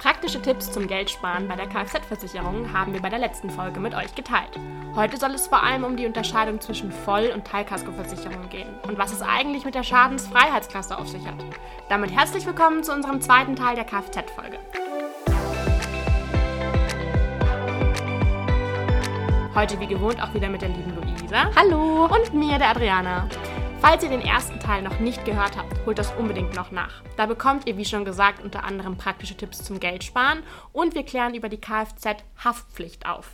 Praktische Tipps zum Geldsparen bei der Kfz-Versicherung haben wir bei der letzten Folge mit euch geteilt. Heute soll es vor allem um die Unterscheidung zwischen Voll- und Teilkaskoversicherung gehen und was es eigentlich mit der Schadensfreiheitsklasse auf sich hat. Damit herzlich willkommen zu unserem zweiten Teil der Kfz-Folge. Heute wie gewohnt auch wieder mit der lieben Luisa. Hallo! Und mir, der Adriana. Falls ihr den ersten Teil noch nicht gehört habt, holt das unbedingt noch nach. Da bekommt ihr, wie schon gesagt, unter anderem praktische Tipps zum Geldsparen und wir klären über die Kfz-Haftpflicht auf.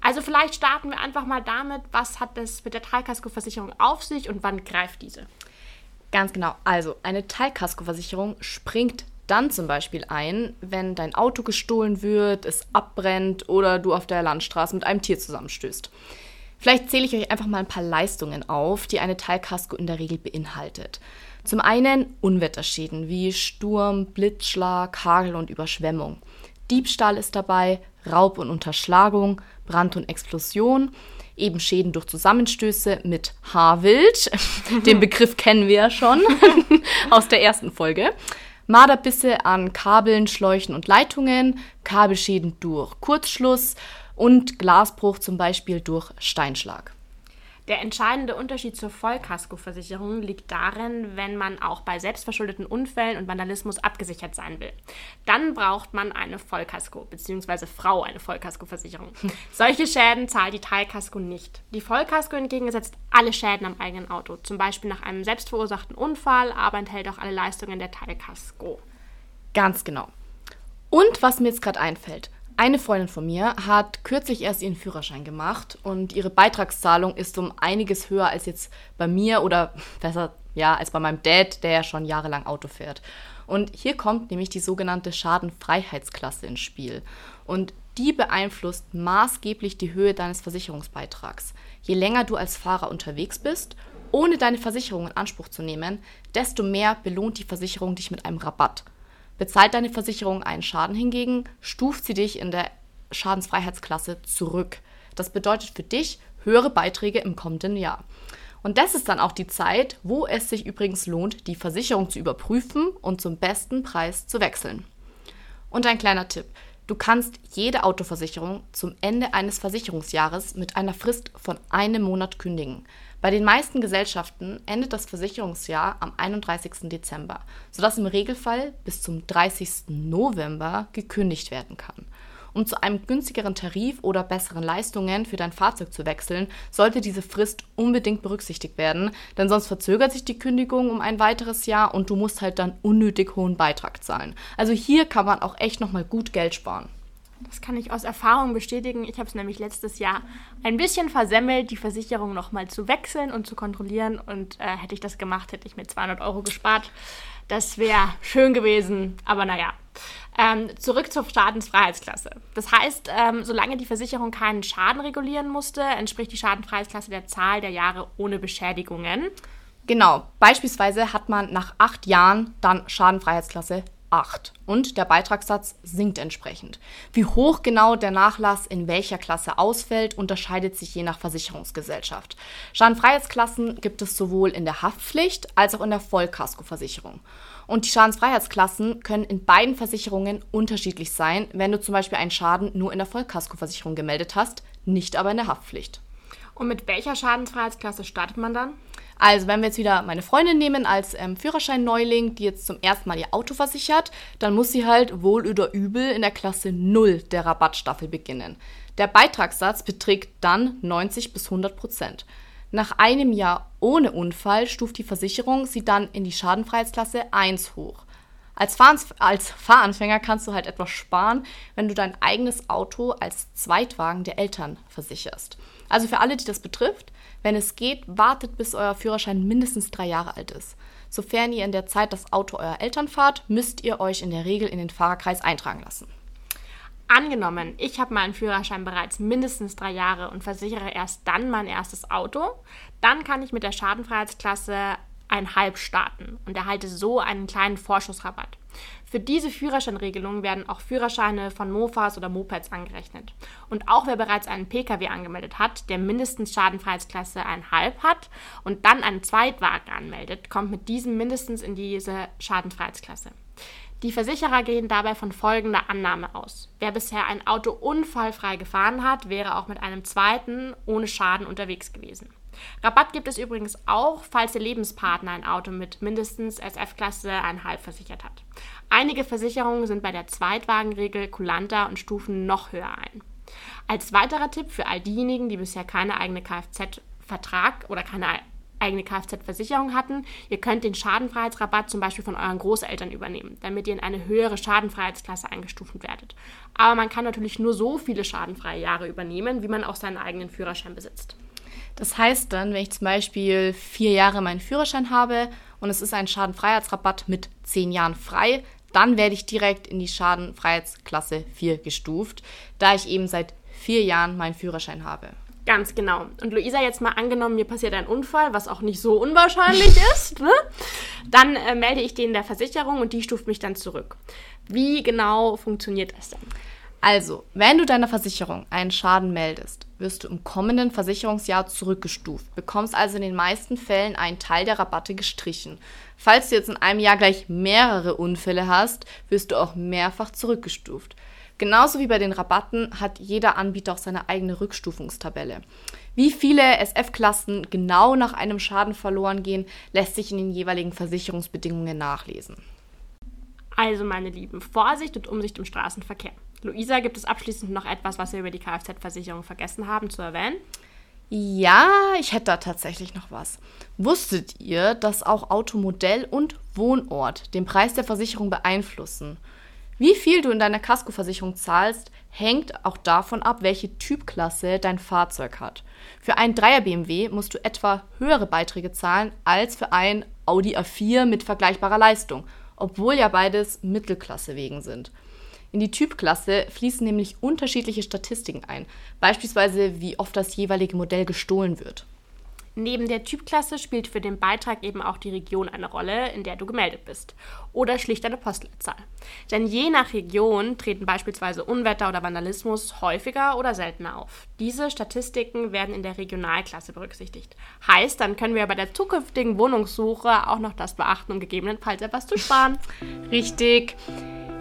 Also vielleicht starten wir einfach mal damit, was hat es mit der Teilkaskoversicherung auf sich und wann greift diese? Ganz genau. Also eine Teilkaskoversicherung springt dann zum Beispiel ein, wenn dein Auto gestohlen wird, es abbrennt oder du auf der Landstraße mit einem Tier zusammenstößt. Vielleicht zähle ich euch einfach mal ein paar Leistungen auf, die eine Teilkasko in der Regel beinhaltet. Zum einen Unwetterschäden wie Sturm, Blitzschlag, Hagel und Überschwemmung. Diebstahl ist dabei, Raub und Unterschlagung, Brand und Explosion, eben Schäden durch Zusammenstöße mit Haarwild. Den Begriff kennen wir ja schon aus der ersten Folge. Marderbisse an Kabeln, Schläuchen und Leitungen, Kabelschäden durch Kurzschluss, und Glasbruch zum Beispiel durch Steinschlag. Der entscheidende Unterschied zur Vollkaskoversicherung liegt darin, wenn man auch bei selbstverschuldeten Unfällen und Vandalismus abgesichert sein will. Dann braucht man eine Vollkasko bzw. Frau eine Vollkaskoversicherung. Solche Schäden zahlt die Teilkasko nicht. Die Vollkasko hingegen ersetzt alle Schäden am eigenen Auto, zum Beispiel nach einem selbstverursachten Unfall, aber enthält auch alle Leistungen der Teilkasko. Ganz genau. Und was mir jetzt gerade einfällt, eine Freundin von mir hat kürzlich erst ihren Führerschein gemacht und ihre Beitragszahlung ist um einiges höher als jetzt bei mir oder besser, ja, als bei meinem Dad, der ja schon jahrelang Auto fährt. Und hier kommt nämlich die sogenannte Schadenfreiheitsklasse ins Spiel. Und die beeinflusst maßgeblich die Höhe deines Versicherungsbeitrags. Je länger du als Fahrer unterwegs bist, ohne deine Versicherung in Anspruch zu nehmen, desto mehr belohnt die Versicherung dich mit einem Rabatt. Bezahlt deine Versicherung einen Schaden hingegen, stuft sie dich in der Schadensfreiheitsklasse zurück. Das bedeutet für dich höhere Beiträge im kommenden Jahr. Und das ist dann auch die Zeit, wo es sich übrigens lohnt, die Versicherung zu überprüfen und zum besten Preis zu wechseln. Und ein kleiner Tipp. Du kannst jede Autoversicherung zum Ende eines Versicherungsjahres mit einer Frist von einem Monat kündigen. Bei den meisten Gesellschaften endet das Versicherungsjahr am 31. Dezember, sodass im Regelfall bis zum 30. November gekündigt werden kann. Um zu einem günstigeren Tarif oder besseren Leistungen für dein Fahrzeug zu wechseln, sollte diese Frist unbedingt berücksichtigt werden, denn sonst verzögert sich die Kündigung um ein weiteres Jahr und du musst halt dann unnötig hohen Beitrag zahlen. Also hier kann man auch echt nochmal gut Geld sparen. Das kann ich aus Erfahrung bestätigen. Ich habe es nämlich letztes Jahr ein bisschen versemmelt, die Versicherung nochmal zu wechseln und zu kontrollieren. Und äh, hätte ich das gemacht, hätte ich mir 200 Euro gespart. Das wäre schön gewesen, aber naja. Ähm, zurück zur Schadensfreiheitsklasse. Das heißt, ähm, solange die Versicherung keinen Schaden regulieren musste, entspricht die Schadenfreiheitsklasse der Zahl der Jahre ohne Beschädigungen. Genau, beispielsweise hat man nach acht Jahren dann Schadenfreiheitsklasse 8 und der Beitragssatz sinkt entsprechend. Wie hoch genau der Nachlass in welcher Klasse ausfällt, unterscheidet sich je nach Versicherungsgesellschaft. Schadenfreiheitsklassen gibt es sowohl in der Haftpflicht als auch in der Vollkaskoversicherung. Und die Schadensfreiheitsklassen können in beiden Versicherungen unterschiedlich sein, wenn du zum Beispiel einen Schaden nur in der Vollkaskoversicherung gemeldet hast, nicht aber in der Haftpflicht. Und mit welcher Schadensfreiheitsklasse startet man dann? Also, wenn wir jetzt wieder meine Freundin nehmen als ähm, Führerschein-Neuling, die jetzt zum ersten Mal ihr Auto versichert, dann muss sie halt wohl oder übel in der Klasse 0 der Rabattstaffel beginnen. Der Beitragssatz beträgt dann 90 bis 100 Prozent. Nach einem Jahr ohne Unfall stuft die Versicherung sie dann in die Schadenfreiheitsklasse 1 hoch. Als, Fahr als Fahranfänger kannst du halt etwas sparen, wenn du dein eigenes Auto als Zweitwagen der Eltern versicherst. Also für alle, die das betrifft, wenn es geht, wartet, bis euer Führerschein mindestens drei Jahre alt ist. Sofern ihr in der Zeit das Auto eurer Eltern fahrt, müsst ihr euch in der Regel in den Fahrerkreis eintragen lassen. Angenommen, ich habe meinen Führerschein bereits mindestens drei Jahre und versichere erst dann mein erstes Auto, dann kann ich mit der Schadenfreiheitsklasse ein Halb starten und erhalte so einen kleinen Vorschussrabatt. Für diese Führerscheinregelung werden auch Führerscheine von Mofas oder Mopeds angerechnet. Und auch wer bereits einen Pkw angemeldet hat, der mindestens Schadenfreiheitsklasse 1,5 hat und dann einen Zweitwagen anmeldet, kommt mit diesem mindestens in diese Schadenfreiheitsklasse. Die Versicherer gehen dabei von folgender Annahme aus. Wer bisher ein Auto unfallfrei gefahren hat, wäre auch mit einem zweiten ohne Schaden unterwegs gewesen. Rabatt gibt es übrigens auch, falls der Lebenspartner ein Auto mit mindestens SF-Klasse 1,5 versichert hat. Einige Versicherungen sind bei der Zweitwagenregel kulanter und stufen noch höher ein. Als weiterer Tipp für all diejenigen, die bisher keine eigene Kfz-Vertrag oder keine eigene Kfz-Versicherung hatten, ihr könnt den Schadenfreiheitsrabatt zum Beispiel von euren Großeltern übernehmen, damit ihr in eine höhere Schadenfreiheitsklasse eingestuft werdet. Aber man kann natürlich nur so viele schadenfreie Jahre übernehmen, wie man auch seinen eigenen Führerschein besitzt. Das heißt dann, wenn ich zum Beispiel vier Jahre meinen Führerschein habe und es ist ein Schadenfreiheitsrabatt mit zehn Jahren frei, dann werde ich direkt in die Schadenfreiheitsklasse 4 gestuft, da ich eben seit vier Jahren meinen Führerschein habe. Ganz genau. Und Luisa, jetzt mal angenommen, mir passiert ein Unfall, was auch nicht so unwahrscheinlich ist, ne? dann äh, melde ich den der Versicherung und die stuft mich dann zurück. Wie genau funktioniert das denn? Also, wenn du deiner Versicherung einen Schaden meldest, wirst du im kommenden Versicherungsjahr zurückgestuft, bekommst also in den meisten Fällen einen Teil der Rabatte gestrichen. Falls du jetzt in einem Jahr gleich mehrere Unfälle hast, wirst du auch mehrfach zurückgestuft. Genauso wie bei den Rabatten hat jeder Anbieter auch seine eigene Rückstufungstabelle. Wie viele SF-Klassen genau nach einem Schaden verloren gehen, lässt sich in den jeweiligen Versicherungsbedingungen nachlesen. Also meine Lieben, Vorsicht und Umsicht im Straßenverkehr. Luisa, gibt es abschließend noch etwas, was wir über die Kfz-Versicherung vergessen haben zu erwähnen? Ja, ich hätte da tatsächlich noch was. Wusstet ihr, dass auch Automodell und Wohnort den Preis der Versicherung beeinflussen? Wie viel du in deiner Kaskoversicherung zahlst, hängt auch davon ab, welche Typklasse dein Fahrzeug hat. Für einen 3er BMW musst du etwa höhere Beiträge zahlen als für ein Audi A4 mit vergleichbarer Leistung, obwohl ja beides Mittelklassewegen sind. In die Typklasse fließen nämlich unterschiedliche Statistiken ein, beispielsweise wie oft das jeweilige Modell gestohlen wird. Neben der Typklasse spielt für den Beitrag eben auch die Region eine Rolle, in der du gemeldet bist. Oder schlicht eine Postleitzahl. Denn je nach Region treten beispielsweise Unwetter oder Vandalismus häufiger oder seltener auf. Diese Statistiken werden in der Regionalklasse berücksichtigt. Heißt, dann können wir bei der zukünftigen Wohnungssuche auch noch das beachten, um gegebenenfalls etwas zu sparen. Richtig.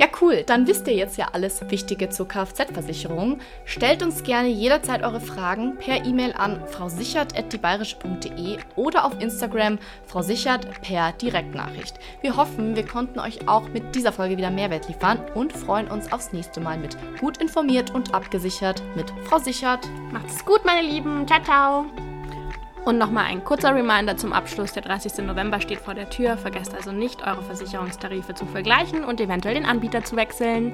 Ja, cool. Dann wisst ihr jetzt ja alles Wichtige zur Kfz-Versicherung. Stellt uns gerne jederzeit eure Fragen per E-Mail an frausichert.diebayerische.de oder auf Instagram frausichert per Direktnachricht. Wir hoffen, wir konnten euch auch mit dieser Folge wieder Mehrwert liefern und freuen uns aufs nächste Mal mit gut informiert und abgesichert mit Frau Sichert. Macht's gut, meine Lieben. Ciao, ciao. Und nochmal ein kurzer Reminder zum Abschluss. Der 30. November steht vor der Tür. Vergesst also nicht, eure Versicherungstarife zu vergleichen und eventuell den Anbieter zu wechseln.